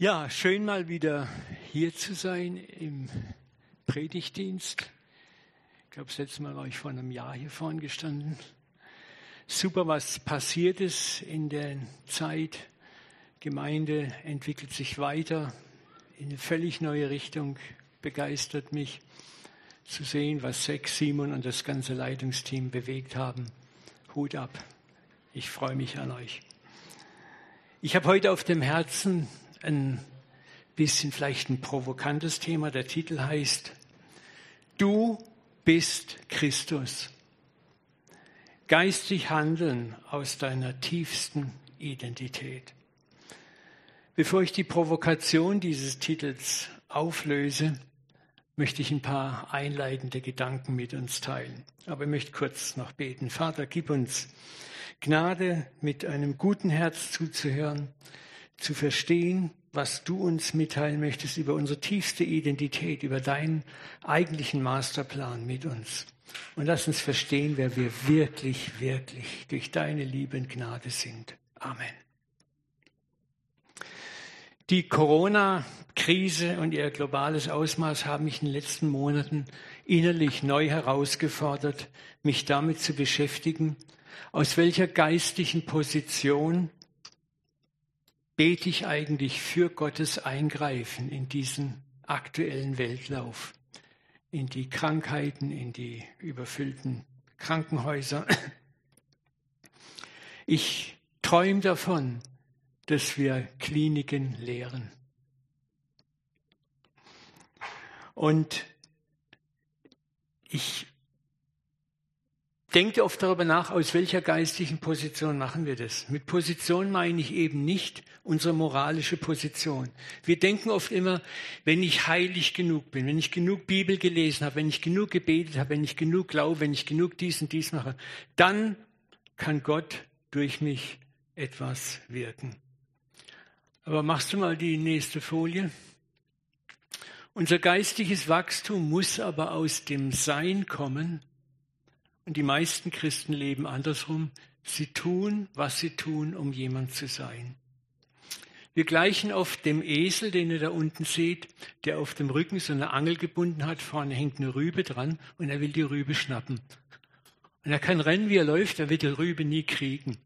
Ja, schön mal wieder hier zu sein im Predigtdienst. Ich glaube, das letzte Mal war ich vor einem Jahr hier vorne gestanden. Super, was passiert ist in der Zeit. Gemeinde entwickelt sich weiter in eine völlig neue Richtung. Begeistert mich zu sehen, was Sex, Simon und das ganze Leitungsteam bewegt haben. Hut ab. Ich freue mich an euch. Ich habe heute auf dem Herzen ein bisschen vielleicht ein provokantes Thema. Der Titel heißt, du bist Christus. Geistig handeln aus deiner tiefsten Identität. Bevor ich die Provokation dieses Titels auflöse, möchte ich ein paar einleitende Gedanken mit uns teilen. Aber ich möchte kurz noch beten. Vater, gib uns Gnade, mit einem guten Herz zuzuhören, zu verstehen, was du uns mitteilen möchtest über unsere tiefste Identität, über deinen eigentlichen Masterplan mit uns. Und lass uns verstehen, wer wir wirklich, wirklich durch deine Liebe und Gnade sind. Amen. Die Corona-Krise und ihr globales Ausmaß haben mich in den letzten Monaten innerlich neu herausgefordert, mich damit zu beschäftigen, aus welcher geistlichen Position bete ich eigentlich für Gottes Eingreifen in diesen aktuellen Weltlauf, in die Krankheiten, in die überfüllten Krankenhäuser. Ich träume davon, dass wir Kliniken lehren. Und ich Denkt oft darüber nach, aus welcher geistlichen Position machen wir das. Mit Position meine ich eben nicht unsere moralische Position. Wir denken oft immer, wenn ich heilig genug bin, wenn ich genug Bibel gelesen habe, wenn ich genug gebetet habe, wenn ich genug glaube, wenn ich genug dies und dies mache, dann kann Gott durch mich etwas wirken. Aber machst du mal die nächste Folie? Unser geistiges Wachstum muss aber aus dem Sein kommen und die meisten Christen leben andersrum. Sie tun, was sie tun, um jemand zu sein. Wir gleichen oft dem Esel, den ihr da unten seht, der auf dem Rücken so eine Angel gebunden hat. Vorne hängt eine Rübe dran und er will die Rübe schnappen. Und er kann rennen, wie er läuft, er wird die Rübe nie kriegen.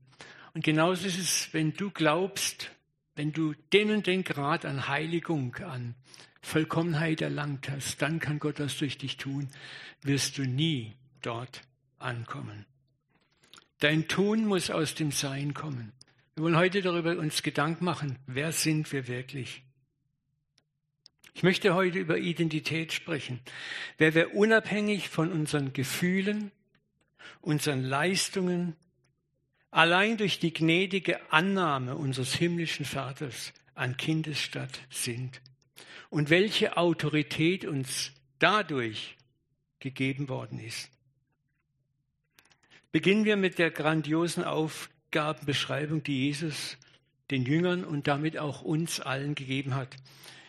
Und genauso ist es, wenn du glaubst, wenn du den und den Grad an Heiligung, an Vollkommenheit erlangt hast, dann kann Gott was durch dich tun, wirst du nie dort ankommen. Dein Tun muss aus dem Sein kommen. Wir wollen heute darüber uns Gedanken machen, wer sind wir wirklich? Ich möchte heute über Identität sprechen. Wer wir unabhängig von unseren Gefühlen, unseren Leistungen, allein durch die gnädige Annahme unseres himmlischen Vaters an Kindesstatt sind und welche Autorität uns dadurch gegeben worden ist. Beginnen wir mit der grandiosen Aufgabenbeschreibung, die Jesus den Jüngern und damit auch uns allen gegeben hat.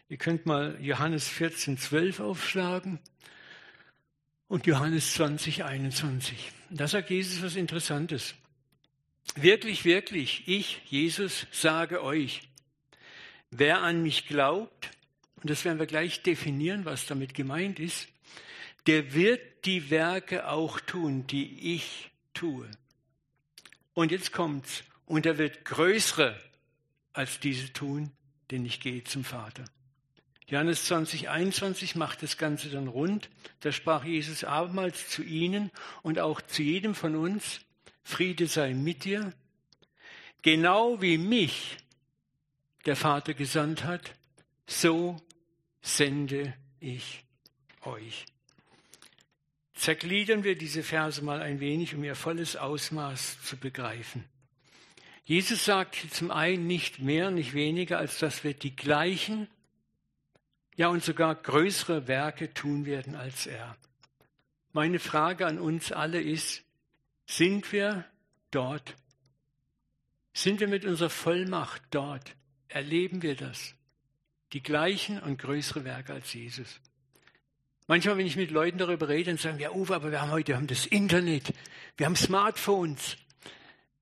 Ihr könnt mal Johannes 14, 12 aufschlagen und Johannes 20, 21. Da sagt Jesus was Interessantes. Wirklich, wirklich, ich, Jesus, sage euch, wer an mich glaubt, und das werden wir gleich definieren, was damit gemeint ist, der wird die Werke auch tun, die ich tue. Und jetzt kommt's. Und er wird größere als diese tun, denn ich gehe zum Vater. Johannes 20, 21 macht das Ganze dann rund. Da sprach Jesus abermals zu ihnen und auch zu jedem von uns, Friede sei mit dir. Genau wie mich der Vater gesandt hat, so sende ich euch zergliedern wir diese Verse mal ein wenig, um ihr volles Ausmaß zu begreifen. Jesus sagt zum einen nicht mehr, nicht weniger, als dass wir die gleichen, ja und sogar größere Werke tun werden als er. Meine Frage an uns alle ist, sind wir dort? Sind wir mit unserer Vollmacht dort? Erleben wir das? Die gleichen und größere Werke als Jesus. Manchmal, wenn ich mit Leuten darüber rede, dann sagen ja, Uwe, aber wir haben heute wir haben das Internet, wir haben Smartphones,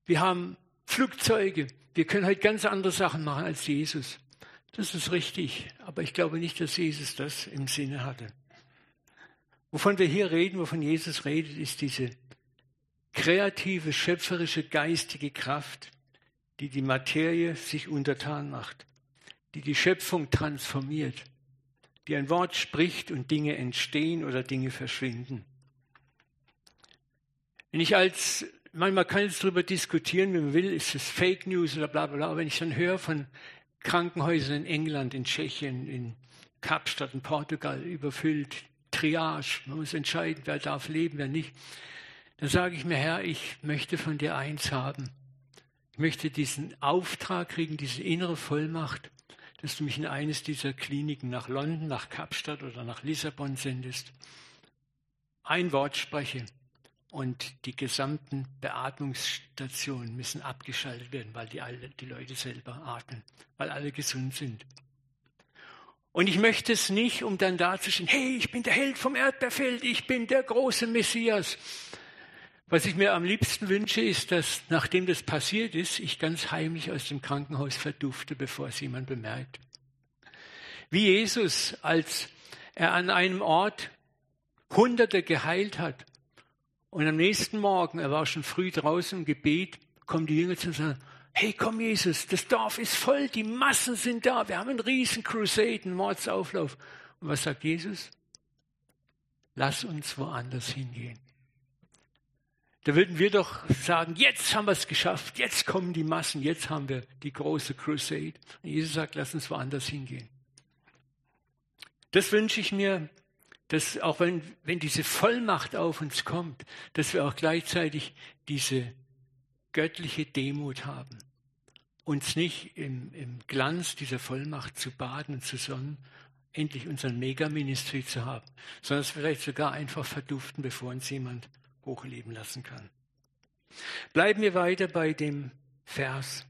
wir haben Flugzeuge, wir können heute ganz andere Sachen machen als Jesus. Das ist richtig, aber ich glaube nicht, dass Jesus das im Sinne hatte. Wovon wir hier reden, wovon Jesus redet, ist diese kreative, schöpferische, geistige Kraft, die die Materie sich untertan macht, die die Schöpfung transformiert, die ein Wort spricht und Dinge entstehen oder Dinge verschwinden. Wenn ich als, manchmal kann ich darüber diskutieren, wenn man will, ist es Fake News oder bla bla bla, aber wenn ich dann höre von Krankenhäusern in England, in Tschechien, in Kapstadt, in Portugal überfüllt, Triage, man muss entscheiden, wer darf leben, wer nicht, dann sage ich mir, Herr, ich möchte von dir eins haben. Ich möchte diesen Auftrag kriegen, diese innere Vollmacht, dass du mich in eines dieser Kliniken nach London, nach Kapstadt oder nach Lissabon sendest. Ein Wort spreche und die gesamten Beatmungsstationen müssen abgeschaltet werden, weil die, alle, die Leute selber atmen, weil alle gesund sind. Und ich möchte es nicht, um dann dazustehen, hey, ich bin der Held vom Erdbeerfeld, ich bin der große Messias. Was ich mir am liebsten wünsche, ist, dass nachdem das passiert ist, ich ganz heimlich aus dem Krankenhaus verdufte, bevor es jemand bemerkt. Wie Jesus, als er an einem Ort Hunderte geheilt hat und am nächsten Morgen, er war schon früh draußen im Gebet, kommen die Jünger zu und sagen, hey komm Jesus, das Dorf ist voll, die Massen sind da, wir haben einen riesen Crusade, einen Mordsauflauf. Und was sagt Jesus? Lass uns woanders hingehen. Da würden wir doch sagen, jetzt haben wir es geschafft, jetzt kommen die Massen, jetzt haben wir die große Crusade. Und Jesus sagt, lass uns woanders hingehen. Das wünsche ich mir, dass auch wenn, wenn diese Vollmacht auf uns kommt, dass wir auch gleichzeitig diese göttliche Demut haben. Uns nicht im, im Glanz dieser Vollmacht zu baden und zu sonnen, endlich unseren Megaministry zu haben, sondern wir vielleicht sogar einfach verduften, bevor uns jemand hochleben lassen kann. Bleiben wir weiter bei dem Vers.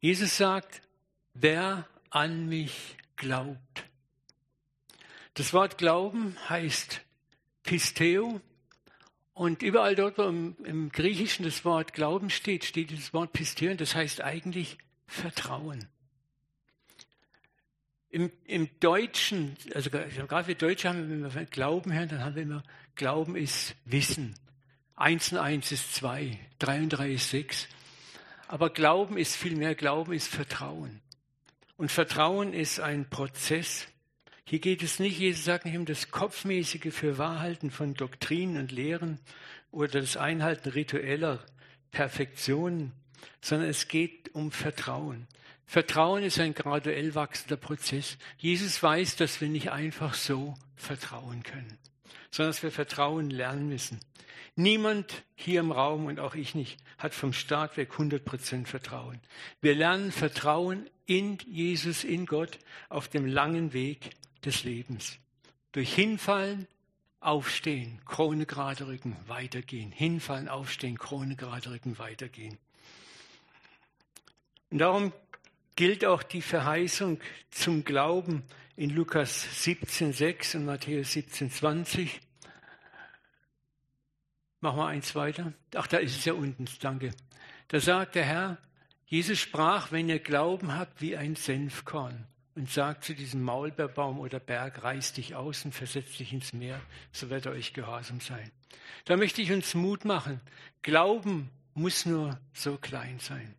Jesus sagt, wer an mich glaubt. Das Wort Glauben heißt Pisteo und überall dort, wo im, im Griechischen das Wort Glauben steht, steht das Wort Pisteo und das heißt eigentlich Vertrauen. Im, Im, Deutschen, also gerade wir Deutsche haben, wenn wir Glauben hören, dann haben wir immer, Glauben ist Wissen. Eins und eins ist zwei, drei und drei ist sechs. Aber Glauben ist viel mehr, Glauben ist Vertrauen. Und Vertrauen ist ein Prozess. Hier geht es nicht, Jesus sagt nicht um das Kopfmäßige für Wahrhalten von Doktrinen und Lehren oder das Einhalten ritueller Perfektionen, sondern es geht um Vertrauen. Vertrauen ist ein graduell wachsender Prozess. Jesus weiß, dass wir nicht einfach so vertrauen können, sondern dass wir Vertrauen lernen müssen. Niemand hier im Raum und auch ich nicht hat vom Start weg 100% Vertrauen. Wir lernen Vertrauen in Jesus, in Gott auf dem langen Weg des Lebens. Durch Hinfallen, Aufstehen, Krone gerade rücken, weitergehen. Hinfallen, aufstehen, Krone gerade rücken, weitergehen. Und darum gilt auch die Verheißung zum Glauben in Lukas 17,6 und Matthäus 17,20. Machen wir eins weiter. Ach, da ist es ja unten, danke. Da sagt der Herr, Jesus sprach, wenn ihr Glauben habt wie ein Senfkorn und sagt zu diesem Maulbeerbaum oder Berg, reiß dich aus und versetz dich ins Meer, so wird er euch gehorsam sein. Da möchte ich uns Mut machen. Glauben muss nur so klein sein.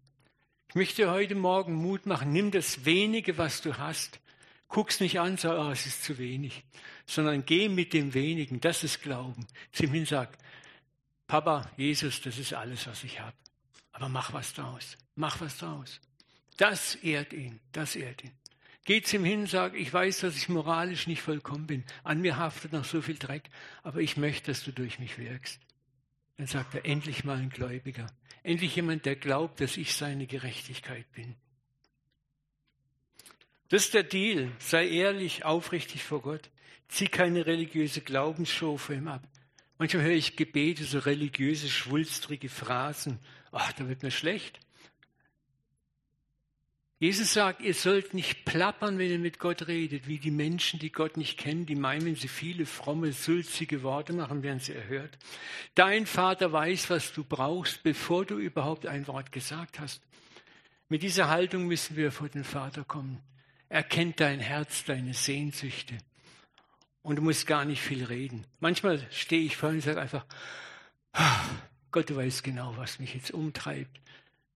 Ich möchte heute Morgen Mut machen. Nimm das wenige, was du hast. Guck's nicht an, sag, oh, es ist zu wenig, sondern geh mit dem wenigen. Das ist Glauben. Zum hin sag, Papa, Jesus, das ist alles, was ich habe. Aber mach was draus. Mach was draus. Das ehrt ihn. Das ehrt ihn. Geh zum hin, sag, ich weiß, dass ich moralisch nicht vollkommen bin. An mir haftet noch so viel Dreck, aber ich möchte, dass du durch mich wirkst. Dann sagt er, endlich mal ein Gläubiger. Endlich jemand, der glaubt, dass ich seine Gerechtigkeit bin. Das ist der Deal. Sei ehrlich, aufrichtig vor Gott. Zieh keine religiöse Glaubensshow vor ihm ab. Manchmal höre ich Gebete, so religiöse, schwulstrige Phrasen. Ach, da wird mir schlecht. Jesus sagt, ihr sollt nicht plappern, wenn ihr mit Gott redet, wie die Menschen, die Gott nicht kennen, die meinen, wenn sie viele fromme, sulzige Worte machen, werden sie erhört. Dein Vater weiß, was du brauchst, bevor du überhaupt ein Wort gesagt hast. Mit dieser Haltung müssen wir vor den Vater kommen. Er kennt dein Herz, deine Sehnsüchte. Und du musst gar nicht viel reden. Manchmal stehe ich vor und sage einfach, ah, Gott, du weißt genau, was mich jetzt umtreibt.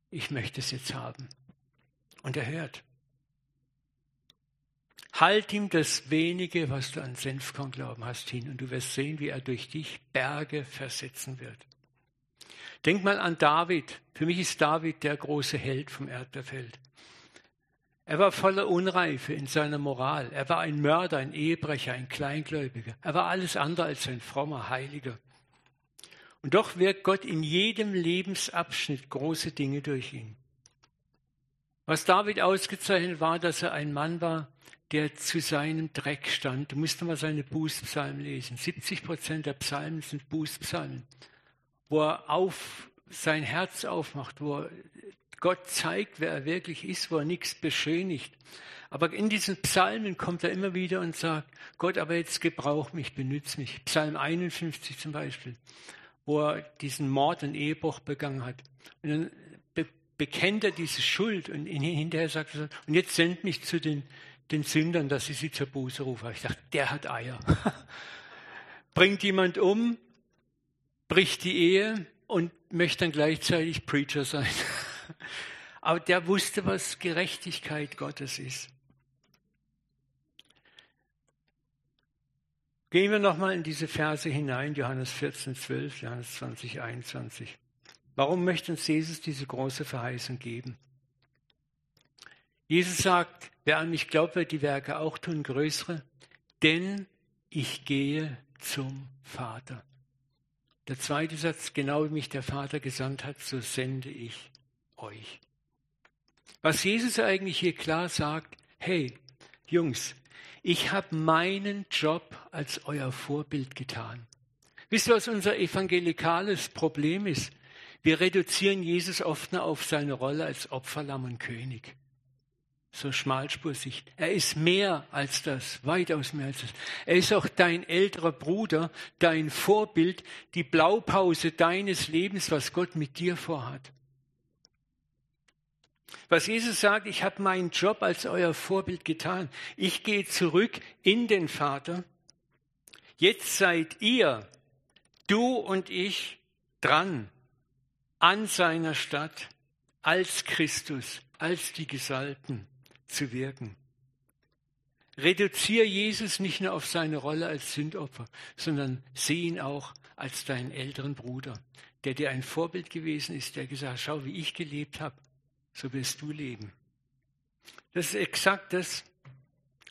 Ich möchte es jetzt haben. Und er hört. Halt ihm das wenige, was du an Senfkornglauben hast, hin und du wirst sehen, wie er durch dich Berge versetzen wird. Denk mal an David. Für mich ist David der große Held vom Erdbeerfeld. Er war voller Unreife in seiner Moral. Er war ein Mörder, ein Ehebrecher, ein Kleingläubiger. Er war alles andere als ein frommer Heiliger. Und doch wirkt Gott in jedem Lebensabschnitt große Dinge durch ihn. Was David ausgezeichnet war, dass er ein Mann war, der zu seinem Dreck stand. Du musst mal seine Bußpsalmen lesen. 70 Prozent der Psalmen sind Bußpsalmen, wo er auf sein Herz aufmacht, wo Gott zeigt, wer er wirklich ist, wo er nichts beschönigt. Aber in diesen Psalmen kommt er immer wieder und sagt, Gott, aber jetzt gebrauch mich, benütze mich. Psalm 51 zum Beispiel, wo er diesen Mord und Ehebruch begangen hat. Und dann bekennt er diese Schuld und hinterher sagt er, und jetzt send mich zu den den Sündern, dass sie sie zur Buße rufen. Ich dachte, der hat Eier. Bringt jemand um, bricht die Ehe und möchte dann gleichzeitig Preacher sein. Aber der wusste, was Gerechtigkeit Gottes ist. Gehen wir nochmal in diese Verse hinein, Johannes 14, 12, Johannes 20, 21. Warum möchte uns Jesus diese große Verheißung geben? Jesus sagt, wer an mich glaubt, wird die Werke auch tun, größere, denn ich gehe zum Vater. Der zweite Satz, genau wie mich der Vater gesandt hat, so sende ich euch. Was Jesus eigentlich hier klar sagt, hey, Jungs, ich habe meinen Job als euer Vorbild getan. Wisst ihr, was unser evangelikales Problem ist? Wir reduzieren Jesus oft nur auf seine Rolle als Opferlamm und König so Schmalspursicht. Er ist mehr als das, weitaus mehr als das. Er ist auch dein älterer Bruder, dein Vorbild, die Blaupause deines Lebens, was Gott mit dir vorhat. Was Jesus sagt, ich habe meinen Job als euer Vorbild getan. Ich gehe zurück in den Vater. Jetzt seid ihr, du und ich, dran an seiner Stadt als Christus, als die Gesalbten zu wirken. Reduziere Jesus nicht nur auf seine Rolle als Sündopfer, sondern sieh ihn auch als deinen älteren Bruder, der dir ein Vorbild gewesen ist, der gesagt hat, schau, wie ich gelebt habe, so wirst du leben. Das ist exakt das,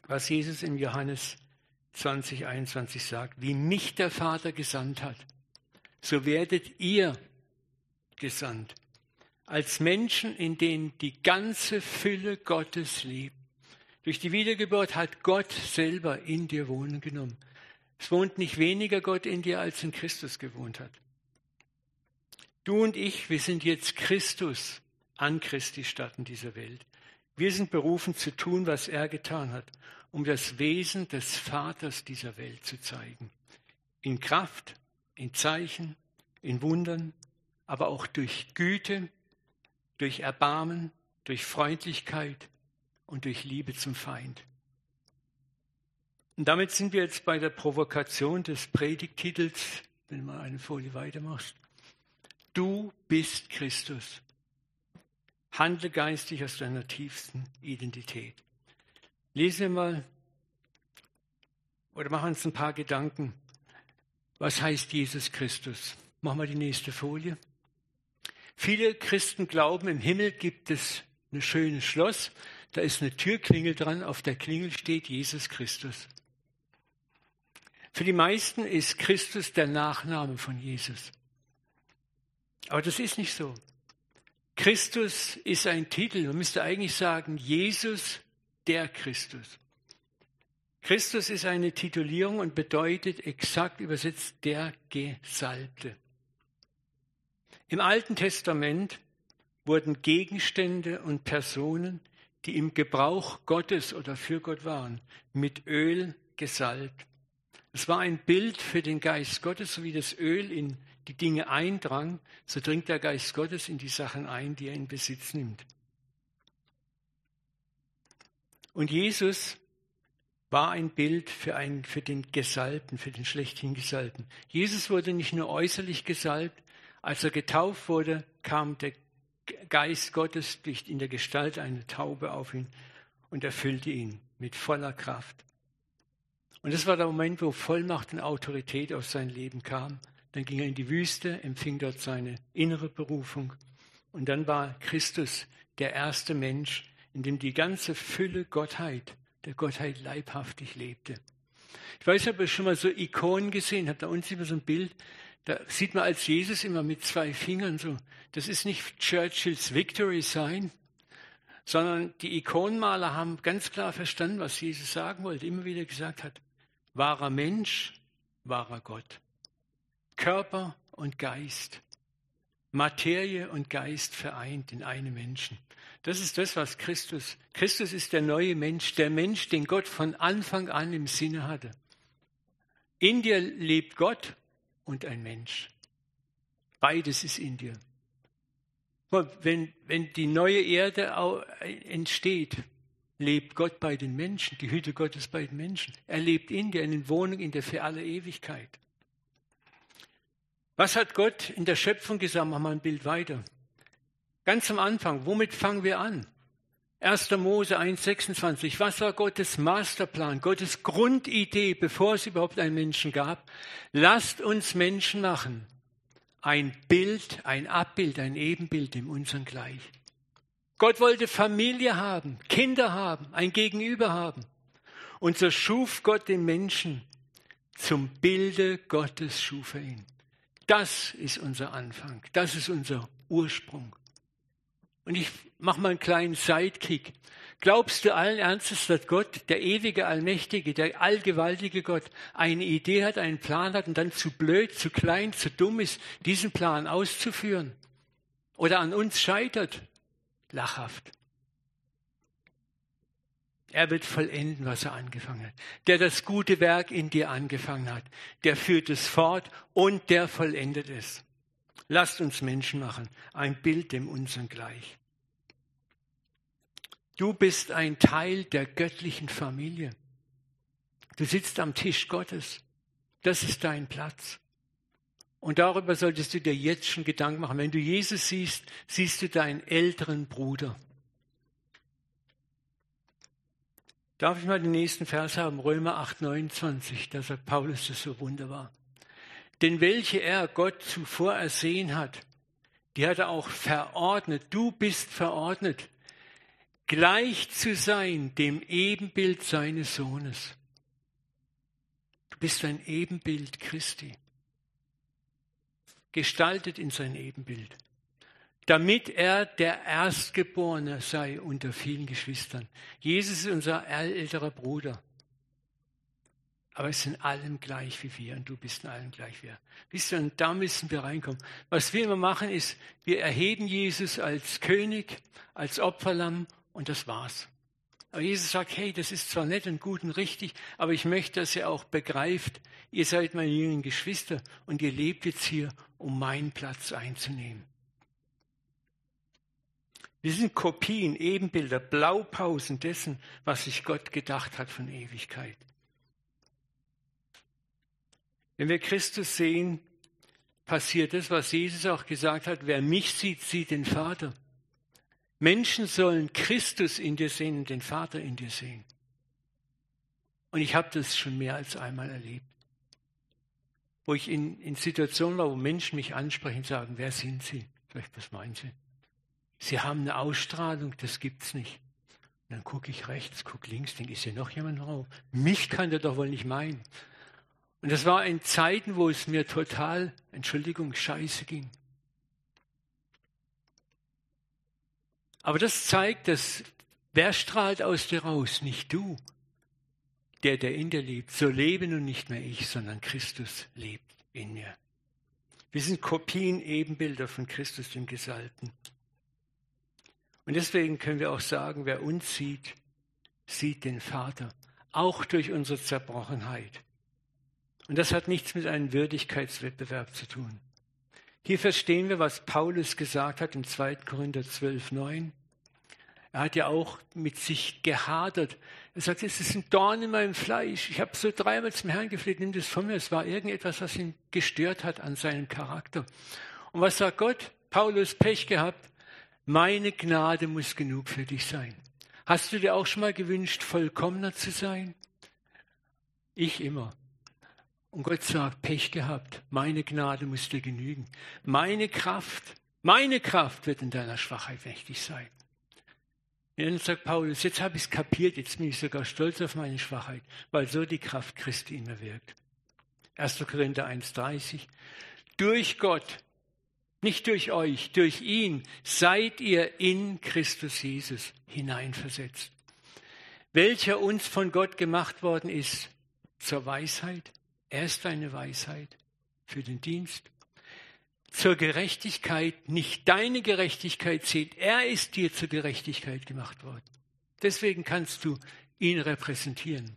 was Jesus in Johannes 20, 21 sagt. Wie mich der Vater gesandt hat, so werdet ihr gesandt als Menschen, in denen die ganze Fülle Gottes lebt. Durch die Wiedergeburt hat Gott selber in dir wohnen genommen. Es wohnt nicht weniger Gott in dir, als in Christus gewohnt hat. Du und ich, wir sind jetzt Christus an Christi Stadt in dieser Welt. Wir sind berufen zu tun, was er getan hat, um das Wesen des Vaters dieser Welt zu zeigen. In Kraft, in Zeichen, in Wundern, aber auch durch Güte, durch Erbarmen, durch Freundlichkeit und durch Liebe zum Feind. Und damit sind wir jetzt bei der Provokation des Predigtitels, wenn mal eine Folie weitermachst. Du bist Christus. Handle geistig aus deiner tiefsten Identität. Lesen wir mal oder machen uns ein paar Gedanken. Was heißt Jesus Christus? Machen wir die nächste Folie. Viele Christen glauben, im Himmel gibt es ein schönes Schloss, da ist eine Türklingel dran, auf der Klingel steht Jesus Christus. Für die meisten ist Christus der Nachname von Jesus. Aber das ist nicht so. Christus ist ein Titel. Man müsste eigentlich sagen, Jesus der Christus. Christus ist eine Titulierung und bedeutet exakt übersetzt der Gesalbte. Im Alten Testament wurden Gegenstände und Personen, die im Gebrauch Gottes oder für Gott waren, mit Öl gesalbt. Es war ein Bild für den Geist Gottes, so wie das Öl in die Dinge eindrang, so dringt der Geist Gottes in die Sachen ein, die er in Besitz nimmt. Und Jesus war ein Bild für, einen, für den Gesalbten, für den schlechthin Gesalbten. Jesus wurde nicht nur äußerlich gesalbt, als er getauft wurde, kam der Geist Gottes in der Gestalt einer Taube auf ihn und erfüllte ihn mit voller Kraft. Und das war der Moment, wo Vollmacht und Autorität auf sein Leben kam. Dann ging er in die Wüste, empfing dort seine innere Berufung. Und dann war Christus der erste Mensch, in dem die ganze Fülle Gottheit, der Gottheit leibhaftig lebte. Ich weiß nicht, ob ihr schon mal so Ikonen gesehen habt. Da unten immer so ein Bild. Da sieht man als Jesus immer mit zwei Fingern so. Das ist nicht Churchills Victory Sign, sondern die Ikonenmaler haben ganz klar verstanden, was Jesus sagen wollte. Immer wieder gesagt hat, wahrer Mensch, wahrer Gott. Körper und Geist. Materie und Geist vereint in einem Menschen. Das ist das, was Christus. Christus ist der neue Mensch, der Mensch, den Gott von Anfang an im Sinne hatte. In dir lebt Gott und ein Mensch. Beides ist in dir. Wenn, wenn die neue Erde entsteht, lebt Gott bei den Menschen, die Hütte Gottes bei den Menschen. Er lebt in dir, in den Wohnungen in der für alle Ewigkeit. Was hat Gott in der Schöpfung gesagt? Machen wir ein Bild weiter. Ganz am Anfang, womit fangen wir an? 1. Mose 1,26. Was war Gottes Masterplan, Gottes Grundidee, bevor es überhaupt einen Menschen gab? Lasst uns Menschen machen. Ein Bild, ein Abbild, ein Ebenbild in unseren gleich. Gott wollte Familie haben, Kinder haben, ein Gegenüber haben. Und so schuf Gott den Menschen. Zum Bilde Gottes schuf er ihn. Das ist unser Anfang. Das ist unser Ursprung. Und ich mache mal einen kleinen Sidekick. Glaubst du allen Ernstes, dass Gott, der ewige, allmächtige, der allgewaltige Gott, eine Idee hat, einen Plan hat und dann zu blöd, zu klein, zu dumm ist, diesen Plan auszuführen? Oder an uns scheitert? Lachhaft. Er wird vollenden, was er angefangen hat. Der das gute Werk in dir angefangen hat, der führt es fort und der vollendet es. Lasst uns Menschen machen, ein Bild dem unseren gleich. Du bist ein Teil der göttlichen Familie. Du sitzt am Tisch Gottes. Das ist dein Platz. Und darüber solltest du dir jetzt schon Gedanken machen. Wenn du Jesus siehst, siehst du deinen älteren Bruder. Darf ich mal den nächsten Vers haben? Römer 8, 29. Da sagt Paulus das so wunderbar. Denn welche er Gott zuvor ersehen hat, die hat er auch verordnet. Du bist verordnet gleich zu sein dem Ebenbild seines Sohnes. Du bist ein Ebenbild Christi, gestaltet in sein Ebenbild, damit er der Erstgeborene sei unter vielen Geschwistern. Jesus ist unser älterer Bruder. Aber es sind allem gleich wie wir und du bist in allem gleich wie wir. Wisst ihr, und da müssen wir reinkommen. Was wir immer machen, ist, wir erheben Jesus als König, als Opferlamm und das war's. Aber Jesus sagt, hey, das ist zwar nett und gut und richtig, aber ich möchte, dass ihr auch begreift, ihr seid meine jüngeren Geschwister und ihr lebt jetzt hier, um meinen Platz einzunehmen. Wir sind Kopien, Ebenbilder, Blaupausen dessen, was sich Gott gedacht hat von Ewigkeit. Wenn wir Christus sehen, passiert das, was Jesus auch gesagt hat, wer mich sieht, sieht den Vater. Menschen sollen Christus in dir sehen und den Vater in dir sehen. Und ich habe das schon mehr als einmal erlebt. Wo ich in, in Situationen war, wo Menschen mich ansprechen und sagen, wer sind Sie? Ich, was meinen Sie? Sie haben eine Ausstrahlung, das gibt's nicht. Und dann gucke ich rechts, gucke links, denke, ist hier noch jemand drauf? Mich kann der doch wohl nicht meinen. Und das war in Zeiten, wo es mir total, Entschuldigung, scheiße ging. Aber das zeigt, dass wer strahlt aus dir raus? Nicht du, der, der in dir lebt. So lebe nun nicht mehr ich, sondern Christus lebt in mir. Wir sind Kopien, Ebenbilder von Christus, dem Gesalbten. Und deswegen können wir auch sagen, wer uns sieht, sieht den Vater, auch durch unsere Zerbrochenheit. Und das hat nichts mit einem Würdigkeitswettbewerb zu tun. Hier verstehen wir, was Paulus gesagt hat im 2. Korinther 12, 9. Er hat ja auch mit sich gehadert. Er sagt, es ist ein Dorn in meinem Fleisch. Ich habe so dreimal zum Herrn gefleht, nimm das von mir. Es war irgendetwas, was ihn gestört hat an seinem Charakter. Und was sagt Gott? Paulus Pech gehabt. Meine Gnade muss genug für dich sein. Hast du dir auch schon mal gewünscht, vollkommener zu sein? Ich immer. Und Gott sagt, Pech gehabt, meine Gnade muss dir genügen. Meine Kraft, meine Kraft wird in deiner Schwachheit mächtig sein. Und dann sagt Paulus, jetzt habe ich es kapiert, jetzt bin ich sogar stolz auf meine Schwachheit, weil so die Kraft Christi in mir wirkt. 1. Korinther 1,30. Durch Gott, nicht durch euch, durch ihn seid ihr in Christus Jesus hineinversetzt, welcher uns von Gott gemacht worden ist zur Weisheit. Er ist deine Weisheit für den Dienst. Zur Gerechtigkeit, nicht deine Gerechtigkeit zählt, er ist dir zur Gerechtigkeit gemacht worden. Deswegen kannst du ihn repräsentieren.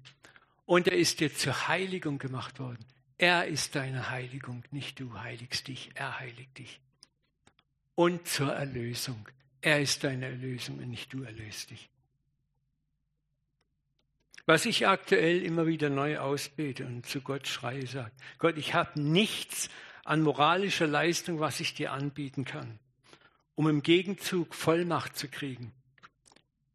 Und er ist dir zur Heiligung gemacht worden. Er ist deine Heiligung, nicht du heiligst dich, er heiligt dich und zur Erlösung. Er ist deine Erlösung und nicht du erlöst dich. Was ich aktuell immer wieder neu ausbete und zu Gott schreie, sagt, Gott, ich habe nichts an moralischer Leistung, was ich dir anbieten kann, um im Gegenzug Vollmacht zu kriegen.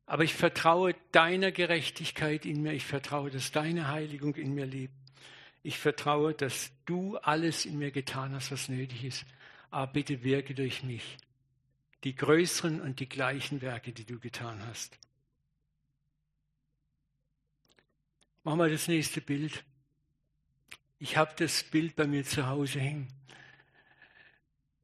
Aber ich vertraue deiner Gerechtigkeit in mir, ich vertraue, dass deine Heiligung in mir lebt. Ich vertraue, dass du alles in mir getan hast, was nötig ist, aber bitte wirke durch mich die größeren und die gleichen Werke, die du getan hast. Machen wir das nächste Bild. Ich habe das Bild bei mir zu Hause hängen.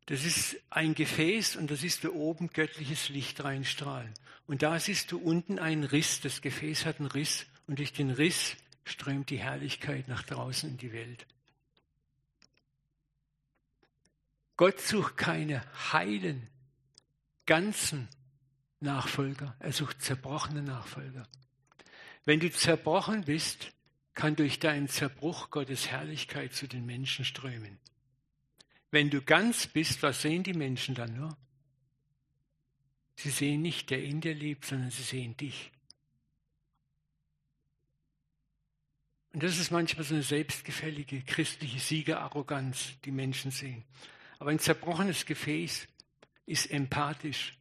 Das ist ein Gefäß und das ist da oben göttliches Licht reinstrahlen. Und da siehst du unten einen Riss. Das Gefäß hat einen Riss und durch den Riss strömt die Herrlichkeit nach draußen in die Welt. Gott sucht keine heilen, ganzen Nachfolger, er sucht zerbrochene Nachfolger. Wenn du zerbrochen bist, kann durch deinen Zerbruch Gottes Herrlichkeit zu den Menschen strömen. Wenn du ganz bist, was sehen die Menschen dann nur? Sie sehen nicht, der in dir lebt, sondern sie sehen dich. Und das ist manchmal so eine selbstgefällige christliche Siegerarroganz, die Menschen sehen. Aber ein zerbrochenes Gefäß ist empathisch.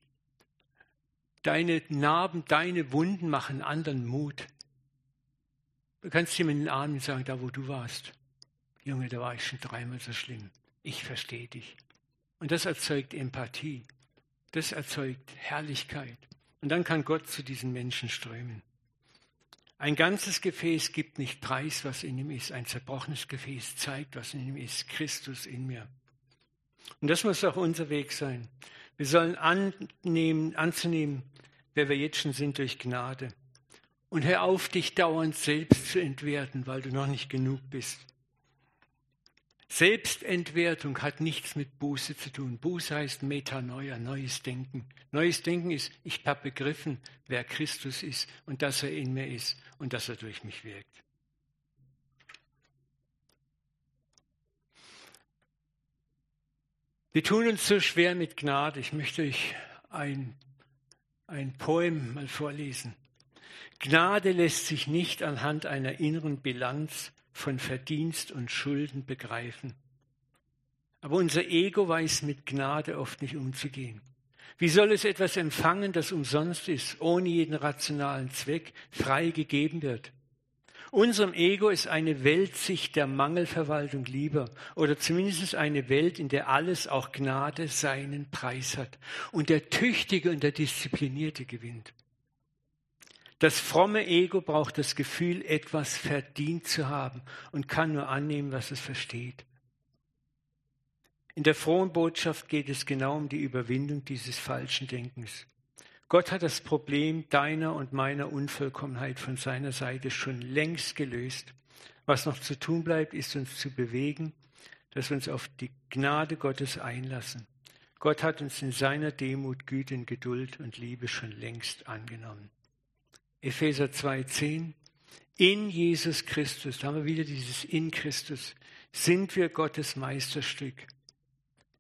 Deine Narben, deine Wunden machen anderen Mut. Du kannst ihm in den Armen sagen, da wo du warst, Junge, da war ich schon dreimal so schlimm. Ich verstehe dich. Und das erzeugt Empathie. Das erzeugt Herrlichkeit. Und dann kann Gott zu diesen Menschen strömen. Ein ganzes Gefäß gibt nicht preis, was in ihm ist. Ein zerbrochenes Gefäß zeigt, was in ihm ist. Christus in mir. Und das muss auch unser Weg sein. Wir sollen annehmen, anzunehmen, wer wir jetzt schon sind durch Gnade. Und hör auf, dich dauernd selbst zu entwerten, weil du noch nicht genug bist. Selbstentwertung hat nichts mit Buße zu tun. Buße heißt Metanoia, neues Denken. Neues Denken ist, ich habe begriffen, wer Christus ist und dass er in mir ist und dass er durch mich wirkt. Wir tun uns so schwer mit Gnade. Ich möchte euch ein, ein Poem mal vorlesen. Gnade lässt sich nicht anhand einer inneren Bilanz von Verdienst und Schulden begreifen. Aber unser Ego weiß mit Gnade oft nicht umzugehen. Wie soll es etwas empfangen, das umsonst ist, ohne jeden rationalen Zweck, frei gegeben wird? Unserem Ego ist eine Weltsicht der Mangelverwaltung lieber oder zumindest eine Welt, in der alles, auch Gnade, seinen Preis hat und der Tüchtige und der Disziplinierte gewinnt. Das fromme Ego braucht das Gefühl, etwas verdient zu haben und kann nur annehmen, was es versteht. In der frohen Botschaft geht es genau um die Überwindung dieses falschen Denkens. Gott hat das Problem deiner und meiner Unvollkommenheit von seiner Seite schon längst gelöst. Was noch zu tun bleibt, ist uns zu bewegen, dass wir uns auf die Gnade Gottes einlassen. Gott hat uns in seiner Demut, Güte, Geduld und Liebe schon längst angenommen. Epheser 2,10 In Jesus Christus, da haben wir wieder dieses in Christus, sind wir Gottes Meisterstück.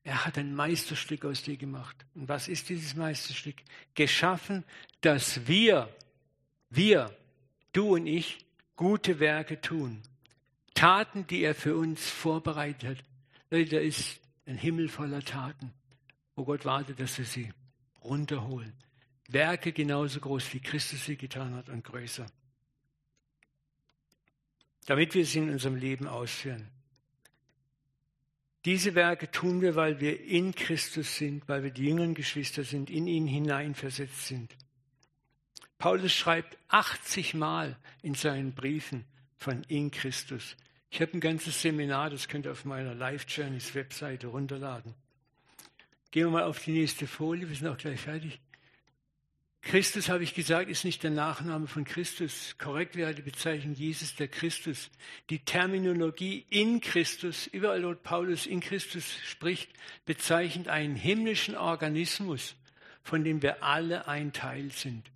Er hat ein Meisterstück aus dir gemacht. Und was ist dieses Meisterstück? Geschaffen, dass wir, wir, du und ich, gute Werke tun. Taten, die er für uns vorbereitet hat. Da ist ein Himmel voller Taten, wo Gott wartet, dass wir sie runterholen. Werke genauso groß, wie Christus sie getan hat und größer. Damit wir sie in unserem Leben ausführen. Diese Werke tun wir, weil wir in Christus sind, weil wir die jüngeren Geschwister sind, in ihn hineinversetzt sind. Paulus schreibt 80 Mal in seinen Briefen von in Christus. Ich habe ein ganzes Seminar, das könnt ihr auf meiner Life Journeys Webseite runterladen. Gehen wir mal auf die nächste Folie, wir sind auch gleich fertig. Christus, habe ich gesagt, ist nicht der Nachname von Christus. Korrekt wäre die Bezeichnung Jesus der Christus. Die Terminologie in Christus, überall dort Paulus in Christus spricht, bezeichnet einen himmlischen Organismus, von dem wir alle ein Teil sind,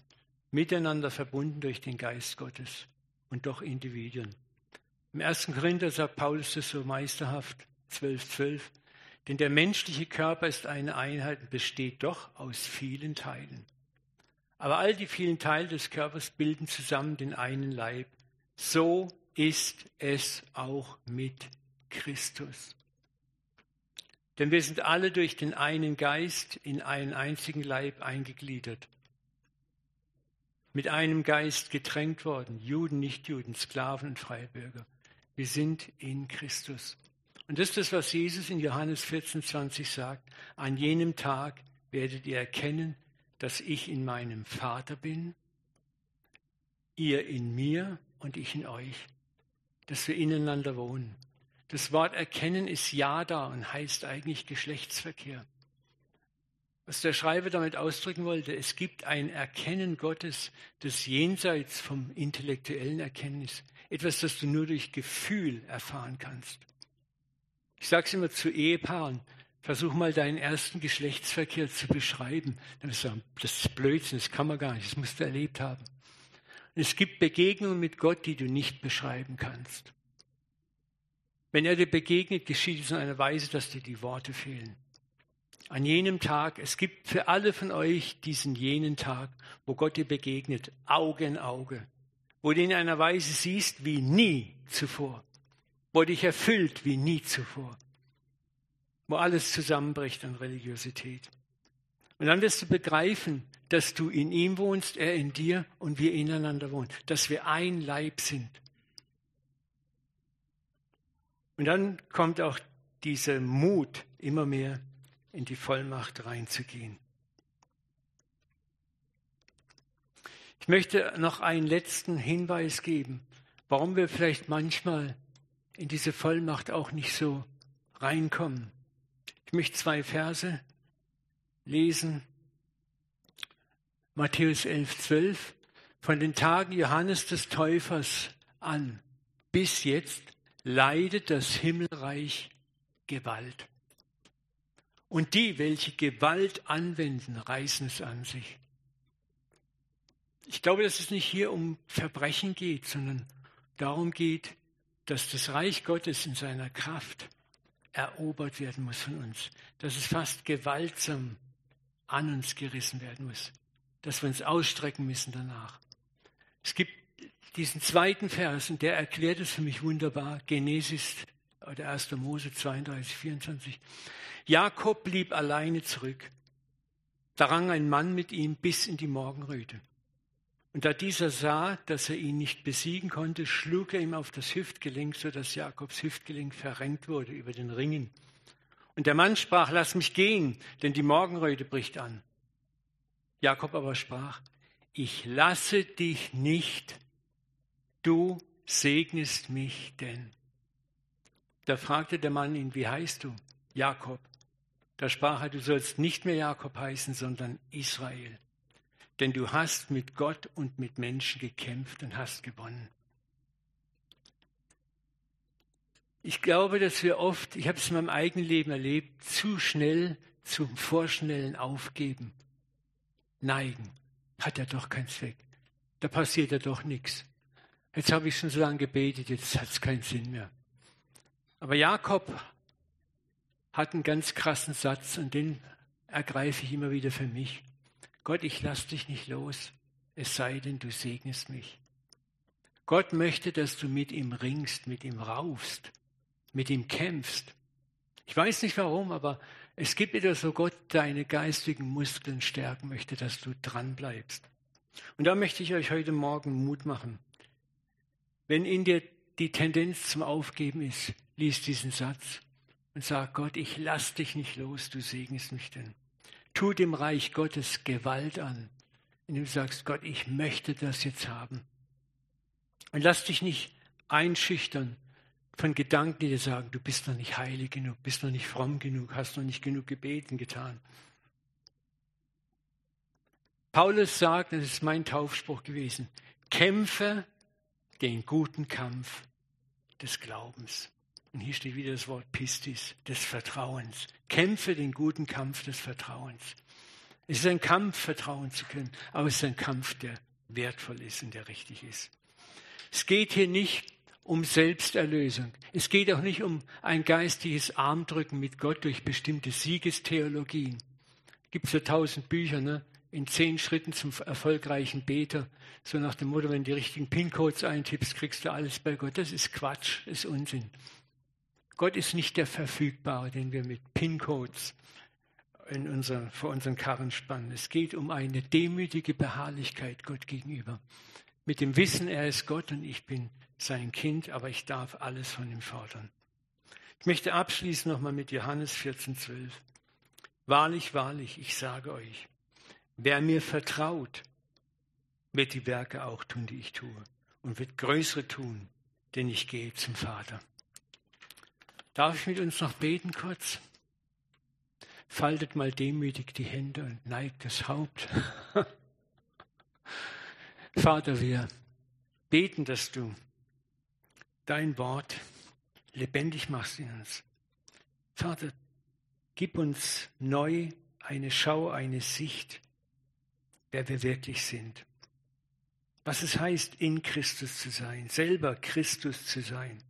miteinander verbunden durch den Geist Gottes und doch Individuen. Im ersten Korinther sagt Paulus das so meisterhaft, 12, 12. Denn der menschliche Körper ist eine Einheit und besteht doch aus vielen Teilen. Aber all die vielen Teile des Körpers bilden zusammen den einen Leib. So ist es auch mit Christus. Denn wir sind alle durch den einen Geist in einen einzigen Leib eingegliedert. Mit einem Geist getränkt worden, Juden, Nichtjuden, Sklaven und Freibürger. Wir sind in Christus. Und das ist das, was Jesus in Johannes 14, 20 sagt. An jenem Tag werdet ihr erkennen, dass ich in meinem Vater bin, ihr in mir und ich in euch, dass wir ineinander wohnen. Das Wort erkennen ist ja da und heißt eigentlich Geschlechtsverkehr. Was der Schreiber damit ausdrücken wollte, es gibt ein Erkennen Gottes, das jenseits vom intellektuellen Erkenntnis, etwas, das du nur durch Gefühl erfahren kannst. Ich sage es immer zu Ehepaaren, Versuch mal deinen ersten Geschlechtsverkehr zu beschreiben. Dann wirst du das ist Blödsinn, das kann man gar nicht, das musst du erlebt haben. Es gibt Begegnungen mit Gott, die du nicht beschreiben kannst. Wenn er dir begegnet, geschieht es in einer Weise, dass dir die Worte fehlen. An jenem Tag, es gibt für alle von euch diesen jenen Tag, wo Gott dir begegnet, Auge in Auge, wo du in einer Weise siehst wie nie zuvor, wo dich erfüllt wie nie zuvor wo alles zusammenbricht an Religiosität. Und dann wirst du begreifen, dass du in ihm wohnst, er in dir und wir ineinander wohnen, dass wir ein Leib sind. Und dann kommt auch dieser Mut, immer mehr in die Vollmacht reinzugehen. Ich möchte noch einen letzten Hinweis geben, warum wir vielleicht manchmal in diese Vollmacht auch nicht so reinkommen. Ich möchte zwei Verse lesen. Matthäus 11, 12. Von den Tagen Johannes des Täufers an bis jetzt leidet das Himmelreich Gewalt. Und die, welche Gewalt anwenden, reißen es an sich. Ich glaube, dass es nicht hier um Verbrechen geht, sondern darum geht, dass das Reich Gottes in seiner Kraft erobert werden muss von uns, dass es fast gewaltsam an uns gerissen werden muss, dass wir uns ausstrecken müssen danach. Es gibt diesen zweiten Vers und der erklärt es für mich wunderbar, Genesis oder 1. Mose 32, 24. Jakob blieb alleine zurück. Da rang ein Mann mit ihm bis in die Morgenröte. Und da dieser sah, dass er ihn nicht besiegen konnte, schlug er ihm auf das Hüftgelenk, sodass Jakobs Hüftgelenk verrenkt wurde über den Ringen. Und der Mann sprach, lass mich gehen, denn die Morgenröte bricht an. Jakob aber sprach, ich lasse dich nicht, du segnest mich denn. Da fragte der Mann ihn, wie heißt du? Jakob. Da sprach er, du sollst nicht mehr Jakob heißen, sondern Israel denn du hast mit Gott und mit Menschen gekämpft und hast gewonnen. Ich glaube, dass wir oft, ich habe es in meinem eigenen Leben erlebt, zu schnell zum vorschnellen Aufgeben neigen. Hat ja doch keinen Zweck. Da passiert ja doch nichts. Jetzt habe ich schon so lange gebetet, jetzt hat es keinen Sinn mehr. Aber Jakob hat einen ganz krassen Satz und den ergreife ich immer wieder für mich. Gott, ich lass dich nicht los, es sei denn, du segnest mich. Gott möchte, dass du mit ihm ringst, mit ihm raufst, mit ihm kämpfst. Ich weiß nicht warum, aber es gibt etwas, wo Gott deine geistigen Muskeln stärken möchte, dass du dran bleibst. Und da möchte ich euch heute Morgen Mut machen. Wenn in dir die Tendenz zum Aufgeben ist, lies diesen Satz und sag Gott, ich lass dich nicht los, du segnest mich denn. Tu dem Reich Gottes Gewalt an, indem du sagst, Gott, ich möchte das jetzt haben. Und lass dich nicht einschüchtern von Gedanken, die dir sagen, du bist noch nicht heilig genug, bist noch nicht fromm genug, hast noch nicht genug gebeten getan. Paulus sagt, das ist mein Taufspruch gewesen, kämpfe den guten Kampf des Glaubens. Und hier steht wieder das Wort Pistis, des Vertrauens. Kämpfe den guten Kampf des Vertrauens. Es ist ein Kampf, vertrauen zu können, aber es ist ein Kampf, der wertvoll ist und der richtig ist. Es geht hier nicht um Selbsterlösung. Es geht auch nicht um ein geistiges Armdrücken mit Gott durch bestimmte Siegestheologien. Gibt es ja tausend Bücher, ne? in zehn Schritten zum erfolgreichen Beter. So nach dem Motto, wenn du die richtigen PIN-Codes eintippst, kriegst du alles bei Gott. Das ist Quatsch, ist Unsinn. Gott ist nicht der Verfügbare, den wir mit PIN-Codes in unser, vor unseren Karren spannen. Es geht um eine demütige Beharrlichkeit Gott gegenüber. Mit dem Wissen, er ist Gott und ich bin sein Kind, aber ich darf alles von ihm fordern. Ich möchte abschließen nochmal mit Johannes 14,12. Wahrlich, wahrlich, ich sage euch, Wer mir vertraut, wird die Werke auch tun, die ich tue, und wird größere tun, denn ich gehe zum Vater. Darf ich mit uns noch beten kurz? Faltet mal demütig die Hände und neigt das Haupt. Vater, wir beten, dass du dein Wort lebendig machst in uns. Vater, gib uns neu eine Schau, eine Sicht wer wir wirklich sind. Was es heißt, in Christus zu sein, selber Christus zu sein,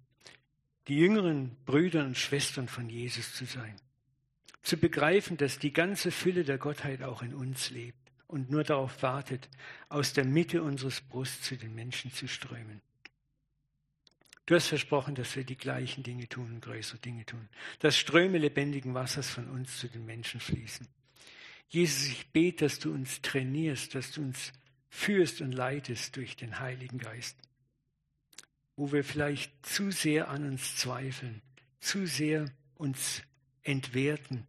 die jüngeren Brüder und Schwestern von Jesus zu sein. Zu begreifen, dass die ganze Fülle der Gottheit auch in uns lebt und nur darauf wartet, aus der Mitte unseres Brust zu den Menschen zu strömen. Du hast versprochen, dass wir die gleichen Dinge tun und größere Dinge tun, dass Ströme lebendigen Wassers von uns zu den Menschen fließen. Jesus, ich bete, dass du uns trainierst, dass du uns führst und leitest durch den Heiligen Geist, wo wir vielleicht zu sehr an uns zweifeln, zu sehr uns entwerten,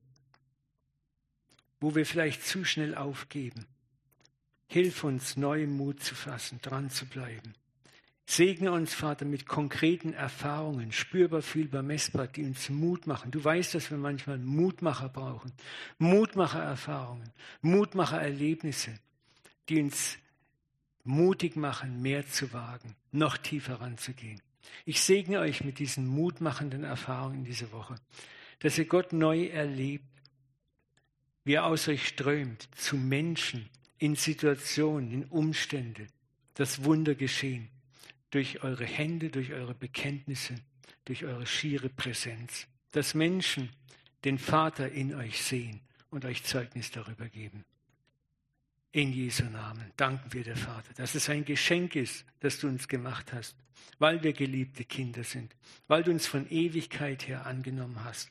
wo wir vielleicht zu schnell aufgeben. Hilf uns, neuen Mut zu fassen, dran zu bleiben. Segne uns, Vater, mit konkreten Erfahrungen, spürbar, fühlbar, messbar, die uns Mut machen. Du weißt, dass wir manchmal Mutmacher brauchen, Mutmachererfahrungen, Mutmachererlebnisse, die uns mutig machen, mehr zu wagen, noch tiefer ranzugehen. Ich segne euch mit diesen mutmachenden Erfahrungen diese Woche, dass ihr Gott neu erlebt, wie er aus euch strömt, zu Menschen, in Situationen, in Umstände, das Wunder geschehen durch eure Hände, durch eure Bekenntnisse, durch eure schiere Präsenz, dass Menschen den Vater in euch sehen und euch Zeugnis darüber geben. In Jesu Namen danken wir der Vater, dass es ein Geschenk ist, das du uns gemacht hast, weil wir geliebte Kinder sind, weil du uns von Ewigkeit her angenommen hast.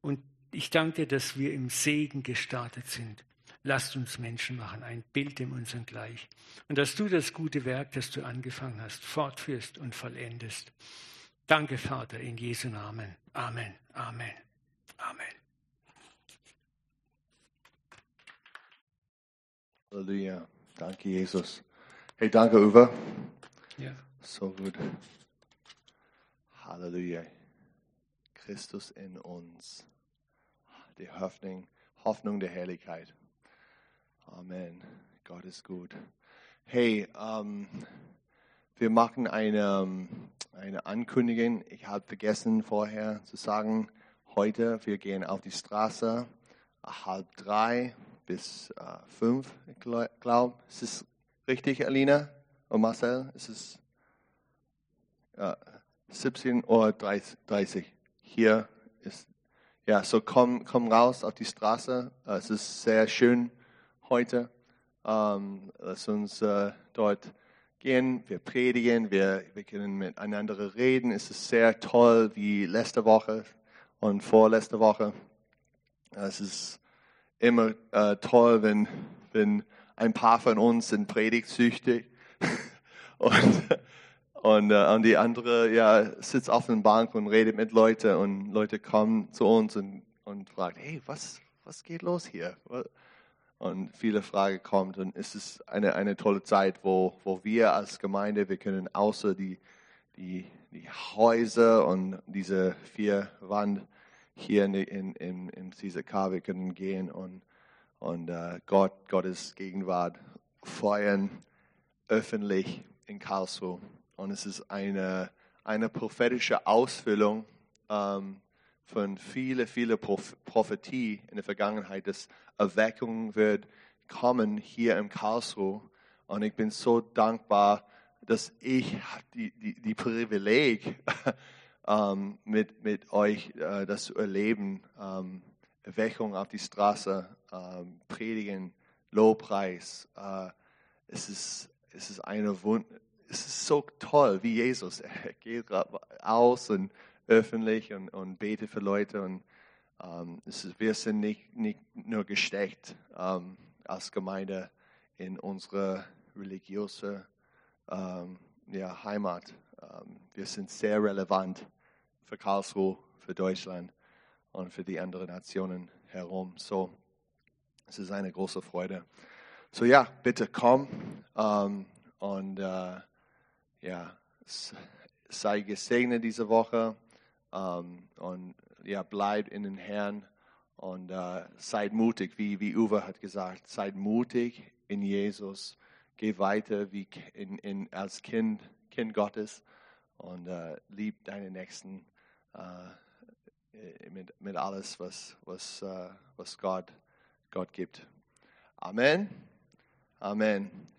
Und ich danke dir, dass wir im Segen gestartet sind lasst uns Menschen machen, ein Bild in unserem Gleich. Und dass du das gute Werk, das du angefangen hast, fortführst und vollendest. Danke, Vater, in Jesu Namen. Amen, Amen, Amen. Halleluja. Danke, Jesus. Hey, danke, Uwe. Ja. So gut. Halleluja. Christus in uns. Die Hoffnung, Hoffnung der Herrlichkeit. Amen. Gott ist gut. Hey, ähm, wir machen eine, eine Ankündigung. Ich habe vergessen vorher zu sagen, heute wir gehen auf die Straße halb drei bis äh, fünf, ich glaube. Ist es richtig, Alina und Marcel? Ist es äh, 17.30 Uhr? Hier ist ja, so komm, komm raus auf die Straße. Äh, es ist sehr schön heute. Ähm, lass uns äh, dort gehen, wir predigen, wir, wir können miteinander reden. Es ist sehr toll wie letzte Woche und vorletzte Woche. Es ist immer äh, toll, wenn, wenn ein paar von uns sind predigtsüchtig und, und, äh, und die andere ja, sitzt auf der Bank und redet mit Leuten und Leute kommen zu uns und, und fragen, hey, was, was geht los hier? Und viele Fragen kommen und es ist eine, eine tolle Zeit, wo, wo wir als Gemeinde, wir können außer die, die, die Häuser und diese vier Wand hier in, in, in, in CZK, wir können gehen und, und uh, Gott, Gottes Gegenwart feiern, öffentlich in Karlsruhe. Und es ist eine, eine prophetische Ausfüllung ähm, von viele, viele Prophetie in der Vergangenheit, dass Erweckung wird kommen hier im Karlsruhe. Und ich bin so dankbar, dass ich die, die, die Privileg ähm, mit, mit euch äh, das zu erleben. Ähm, Erweckung auf die Straße, ähm, Predigen, Lobpreis. Äh, es, ist, es ist eine Wund es ist so toll, wie Jesus. Er geht aus und öffentlich und, und bete für Leute. Und ähm, ist, wir sind nicht, nicht nur gesteckt ähm, als Gemeinde in unsere religiöse ähm, ja, Heimat. Ähm, wir sind sehr relevant für Karlsruhe, für Deutschland und für die anderen Nationen herum. So, es ist eine große Freude. So ja, bitte komm ähm, und äh, ja, sei gesegnet diese Woche. Ähm, und ja, bleibt in den Herrn und uh, seid mutig, wie, wie Uwe hat gesagt, seid mutig in Jesus. Geh weiter wie in, in, als Kind, kind Gottes und uh, lieb deine Nächsten uh, mit, mit alles, was, was, was Gott, Gott gibt. Amen. Amen.